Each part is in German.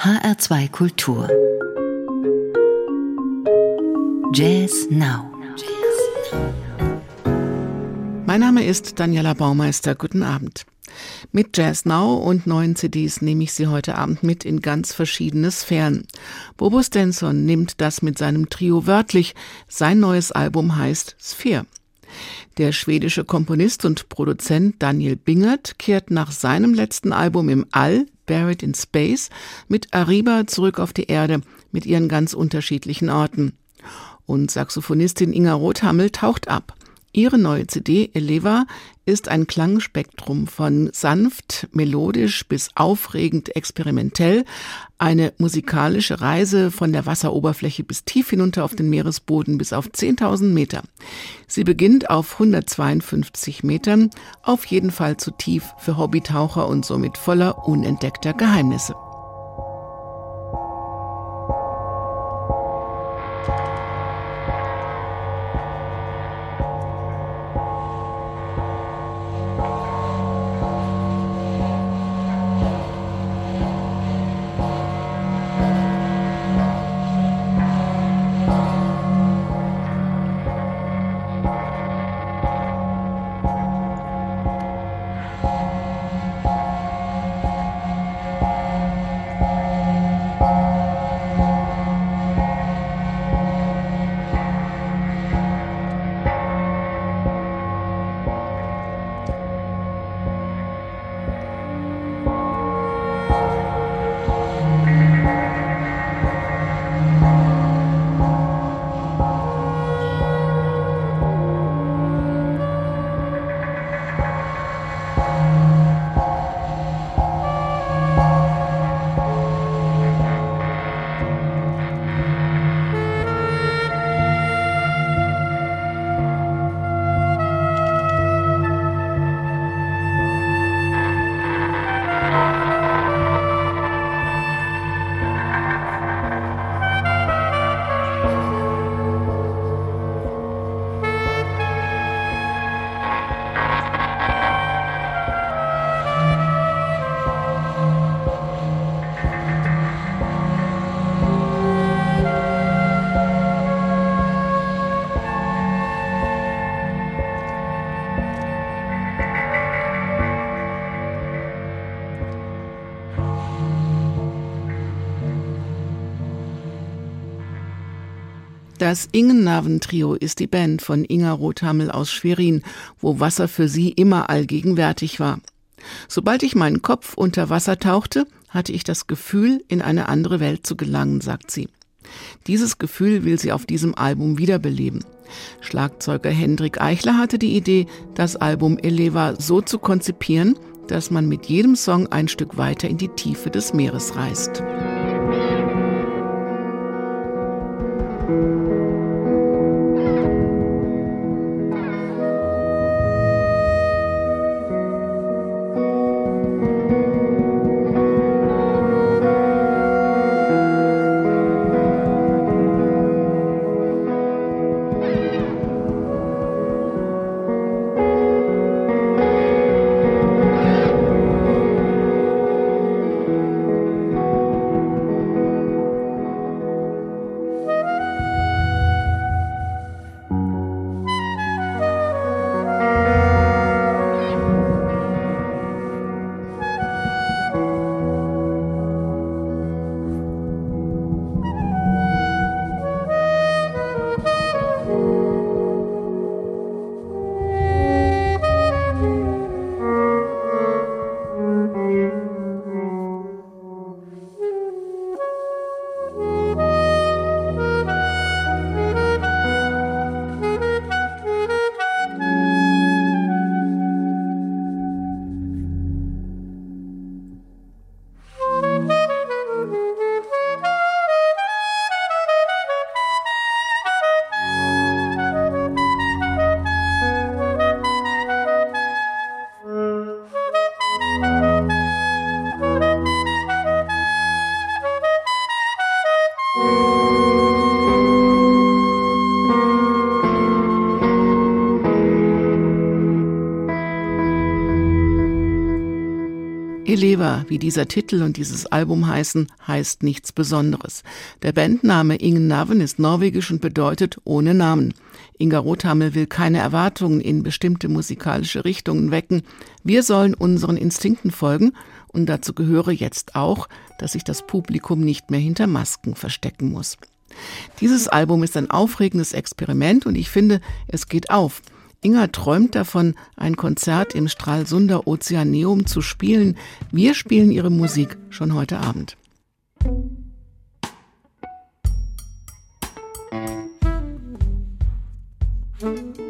HR2 Kultur Jazz Now Mein Name ist Daniela Baumeister. Guten Abend. Mit Jazz Now und neuen CDs nehme ich Sie heute Abend mit in ganz verschiedene Sphären. Bobo Stenson nimmt das mit seinem Trio wörtlich. Sein neues Album heißt Sphere. Der schwedische Komponist und Produzent Daniel Bingert kehrt nach seinem letzten Album im All, Buried in Space, mit Ariba zurück auf die Erde mit ihren ganz unterschiedlichen Orten. Und Saxophonistin Inga Rothammel taucht ab. Ihre neue CD Eleva ist ein Klangspektrum von sanft, melodisch bis aufregend experimentell, eine musikalische Reise von der Wasseroberfläche bis tief hinunter auf den Meeresboden bis auf 10.000 Meter. Sie beginnt auf 152 Metern, auf jeden Fall zu tief für Hobbytaucher und somit voller unentdeckter Geheimnisse. Das Ingennaven-Trio ist die Band von Inga Rothammel aus Schwerin, wo Wasser für sie immer allgegenwärtig war. Sobald ich meinen Kopf unter Wasser tauchte, hatte ich das Gefühl, in eine andere Welt zu gelangen, sagt sie. Dieses Gefühl will sie auf diesem Album wiederbeleben. Schlagzeuger Hendrik Eichler hatte die Idee, das Album Eleva so zu konzipieren, dass man mit jedem Song ein Stück weiter in die Tiefe des Meeres reist. Eleva, wie dieser Titel und dieses Album heißen, heißt nichts Besonderes. Der Bandname Ingen Naven ist norwegisch und bedeutet ohne Namen. Inga Rothammel will keine Erwartungen in bestimmte musikalische Richtungen wecken. Wir sollen unseren Instinkten folgen und dazu gehöre jetzt auch, dass sich das Publikum nicht mehr hinter Masken verstecken muss. Dieses Album ist ein aufregendes Experiment und ich finde, es geht auf. Inga träumt davon, ein Konzert im Stralsunder Ozeaneum zu spielen. Wir spielen ihre Musik schon heute Abend. Musik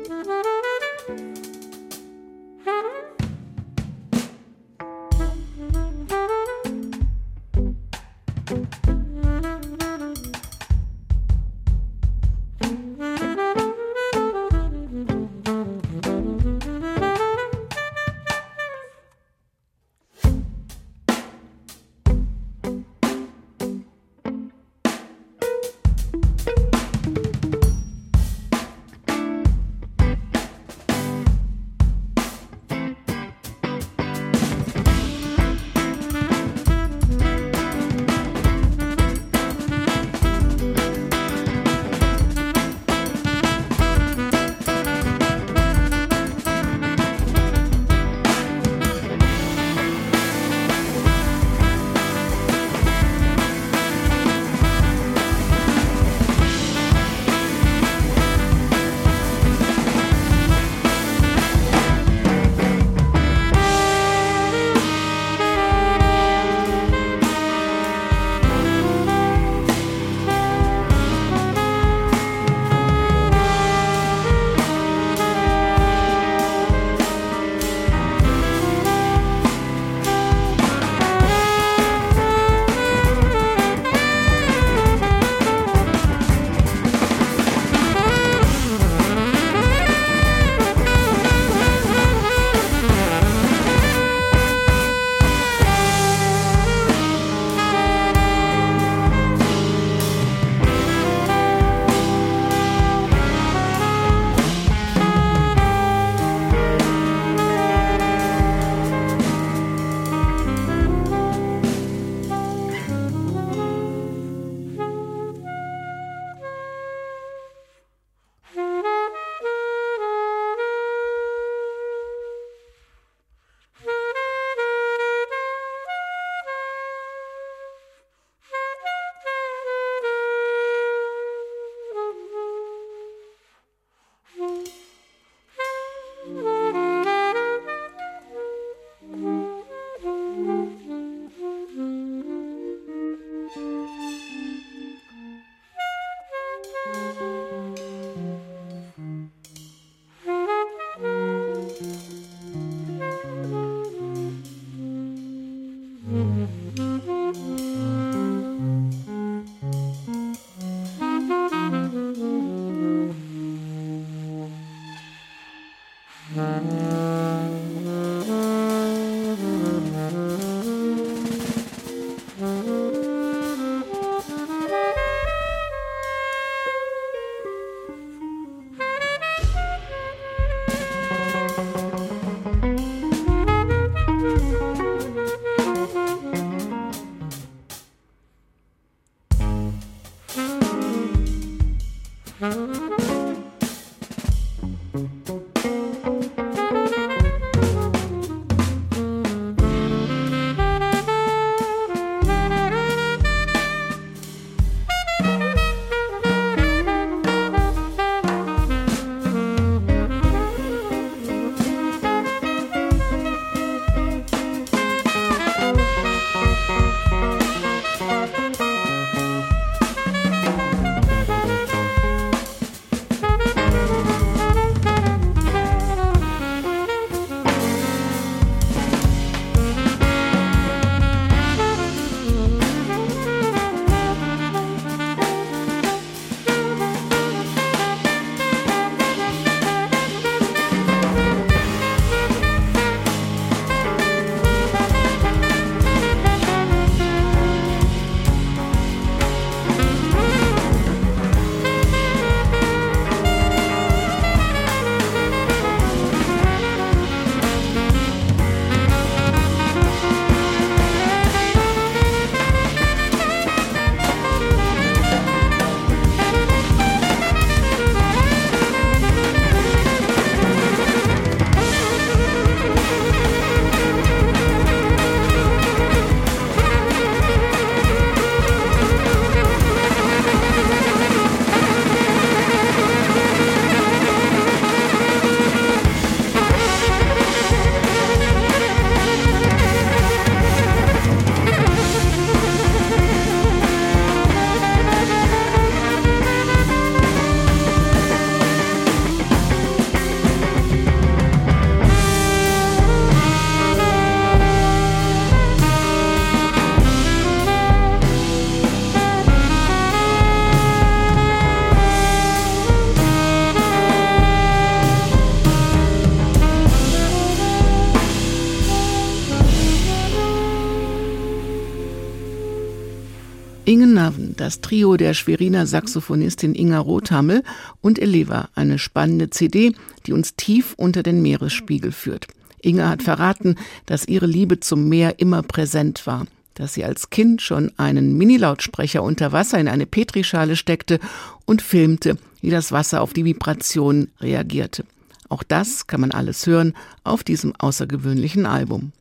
Naven, das Trio der Schweriner Saxophonistin Inga Rothammel und Eleva, eine spannende CD, die uns tief unter den Meeresspiegel führt. Inge hat verraten, dass ihre Liebe zum Meer immer präsent war, dass sie als Kind schon einen Minilautsprecher unter Wasser in eine Petrischale steckte und filmte, wie das Wasser auf die Vibration reagierte. Auch das kann man alles hören auf diesem außergewöhnlichen Album.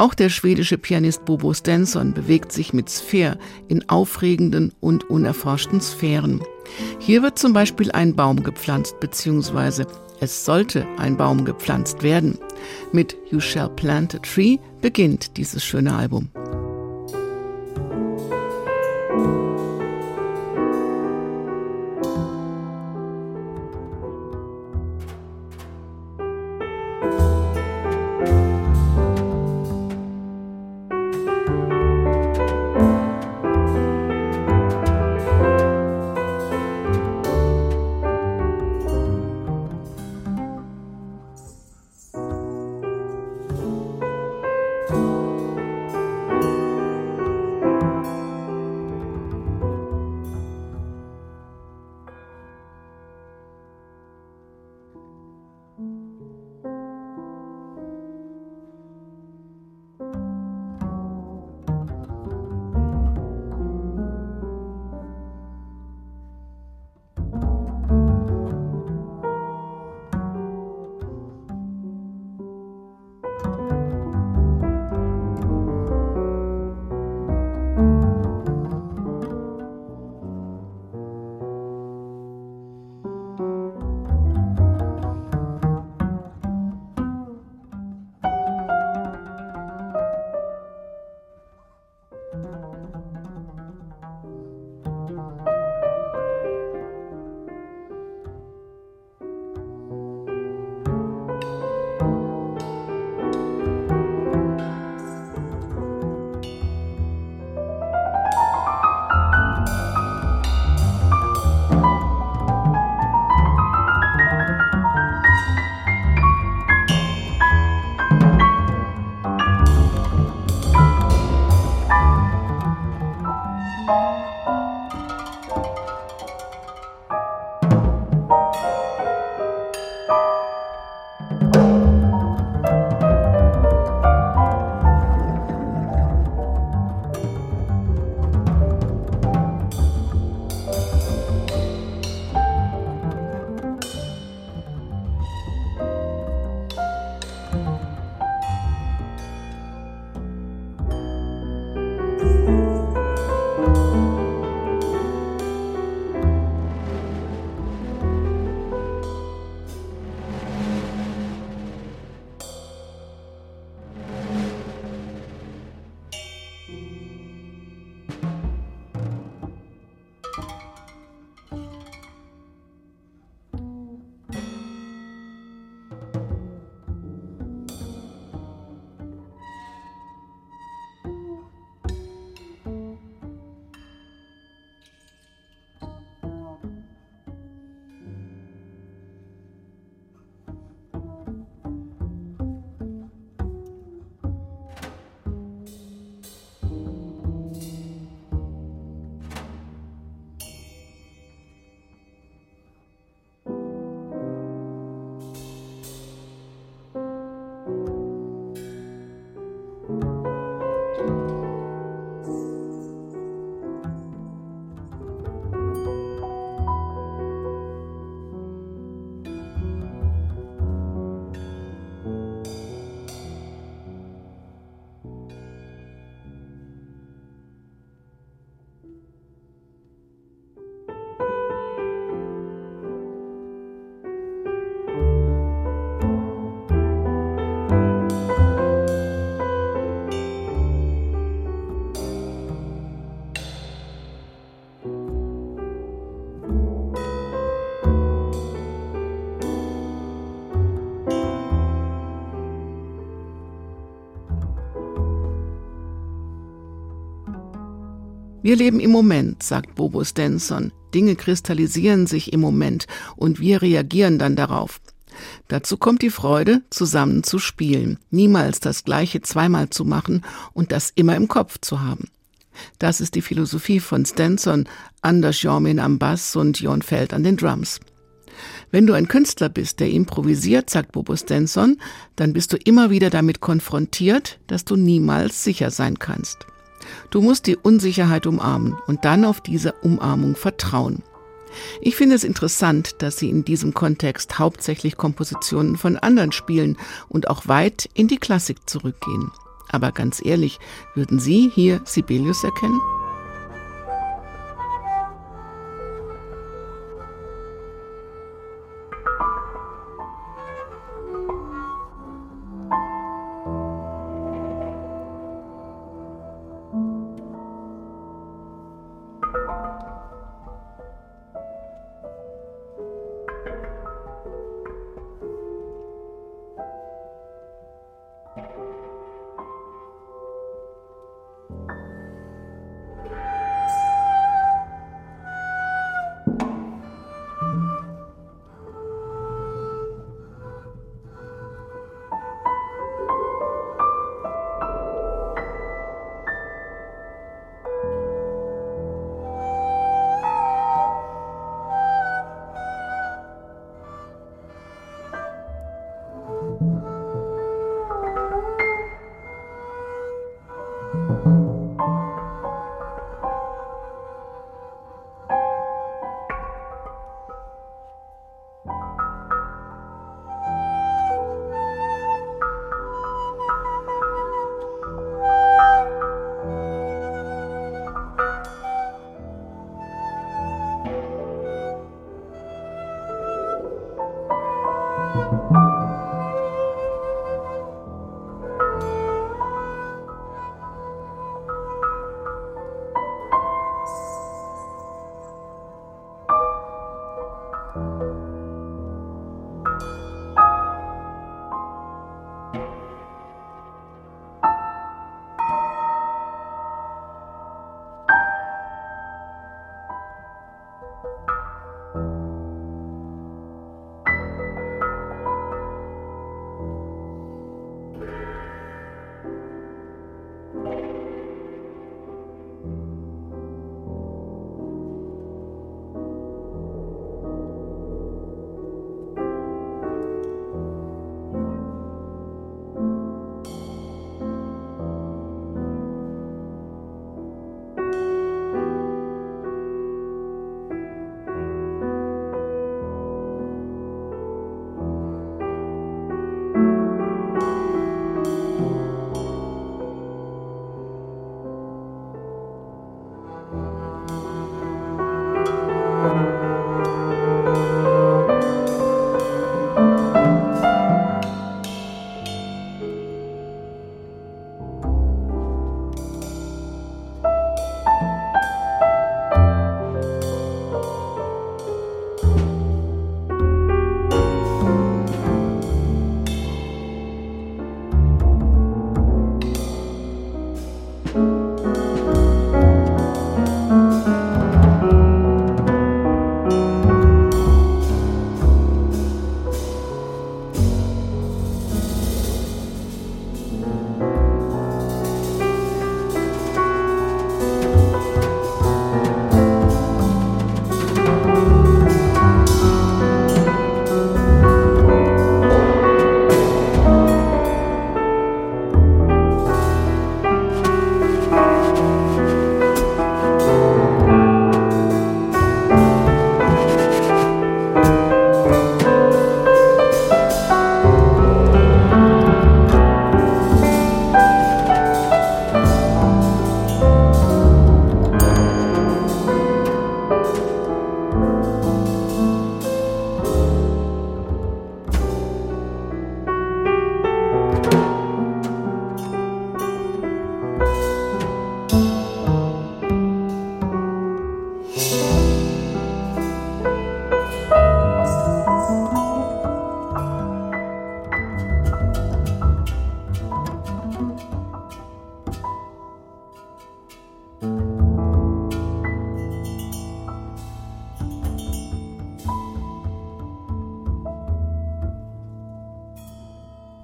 Auch der schwedische Pianist Bobo Stenson bewegt sich mit Sphere in aufregenden und unerforschten Sphären. Hier wird zum Beispiel ein Baum gepflanzt, beziehungsweise es sollte ein Baum gepflanzt werden. Mit You Shall Plant a Tree beginnt dieses schöne Album. Wir leben im Moment, sagt Bobo Stenson. Dinge kristallisieren sich im Moment und wir reagieren dann darauf. Dazu kommt die Freude, zusammen zu spielen, niemals das Gleiche zweimal zu machen und das immer im Kopf zu haben. Das ist die Philosophie von Stenson, Anders Jormin am Bass und Jon Feld an den Drums. Wenn du ein Künstler bist, der improvisiert, sagt Bobo Stenson, dann bist du immer wieder damit konfrontiert, dass du niemals sicher sein kannst. Du musst die Unsicherheit umarmen und dann auf diese Umarmung vertrauen. Ich finde es interessant, dass Sie in diesem Kontext hauptsächlich Kompositionen von anderen spielen und auch weit in die Klassik zurückgehen. Aber ganz ehrlich, würden Sie hier Sibelius erkennen?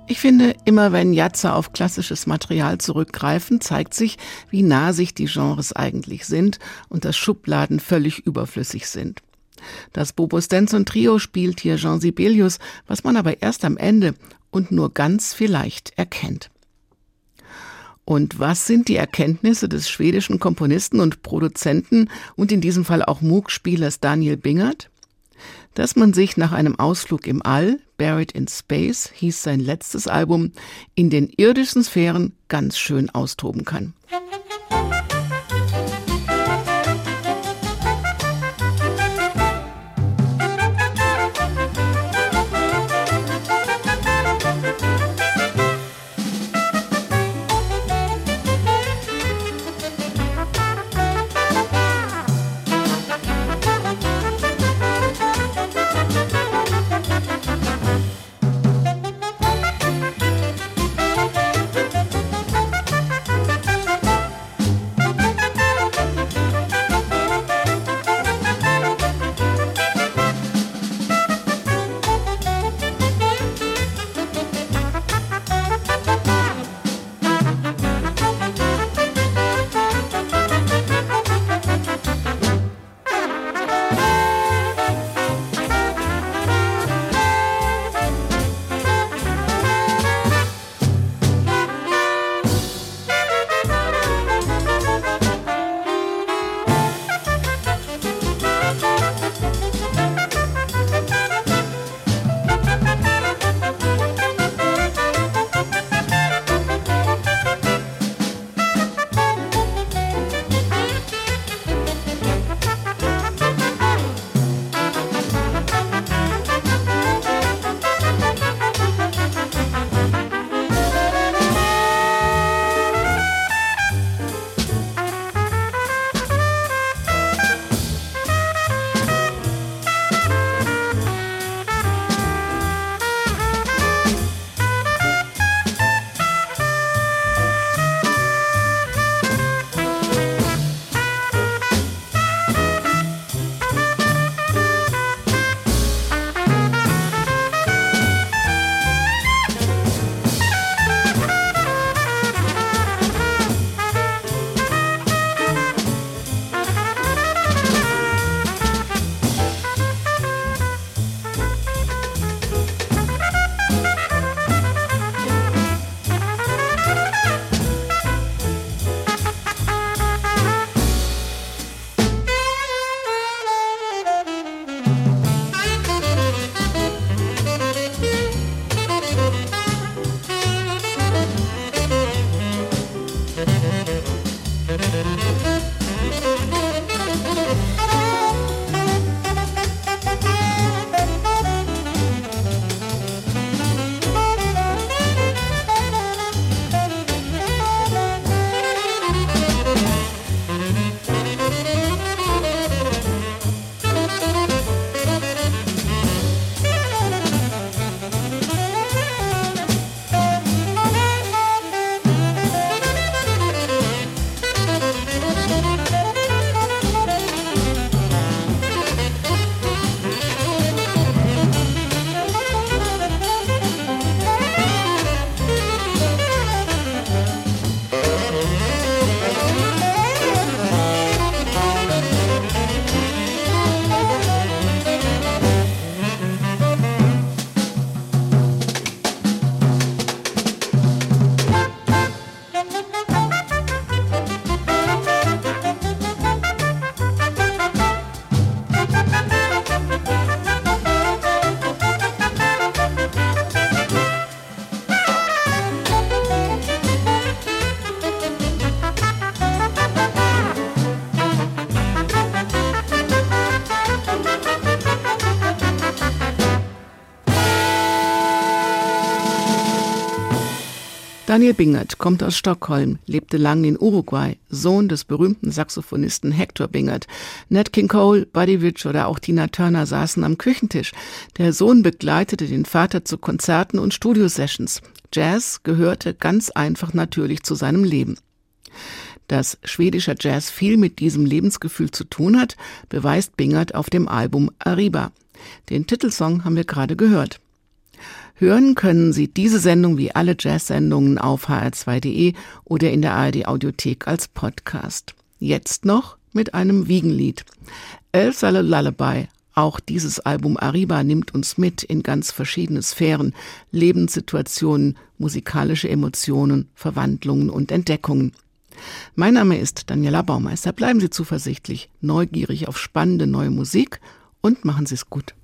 Ich finde, immer wenn Jatze auf klassisches Material zurückgreifen, zeigt sich, wie nah sich die Genres eigentlich sind und dass Schubladen völlig überflüssig sind. Das Bobo Stenson Trio spielt hier Jean Sibelius, was man aber erst am Ende und nur ganz vielleicht erkennt. Und was sind die Erkenntnisse des schwedischen Komponisten und Produzenten und in diesem Fall auch Moog-Spielers Daniel Bingert? Dass man sich nach einem Ausflug im All, Buried in Space, hieß sein letztes Album, in den irdischen Sphären ganz schön austoben kann. Daniel Bingert kommt aus Stockholm, lebte lange in Uruguay, Sohn des berühmten Saxophonisten Hector Bingert. Nat King Cole, Buddy Rich oder auch Tina Turner saßen am Küchentisch. Der Sohn begleitete den Vater zu Konzerten und Studiosessions. Jazz gehörte ganz einfach natürlich zu seinem Leben. Dass schwedischer Jazz viel mit diesem Lebensgefühl zu tun hat, beweist Bingert auf dem Album Arriba. Den Titelsong haben wir gerade gehört. Hören können Sie diese Sendung wie alle Jazz-Sendungen auf hr2.de oder in der ARD Audiothek als Podcast. Jetzt noch mit einem Wiegenlied. El Sale Lullaby. Auch dieses Album Arriba nimmt uns mit in ganz verschiedene Sphären, Lebenssituationen, musikalische Emotionen, Verwandlungen und Entdeckungen. Mein Name ist Daniela Baumeister. Bleiben Sie zuversichtlich, neugierig auf spannende neue Musik und machen Sie es gut.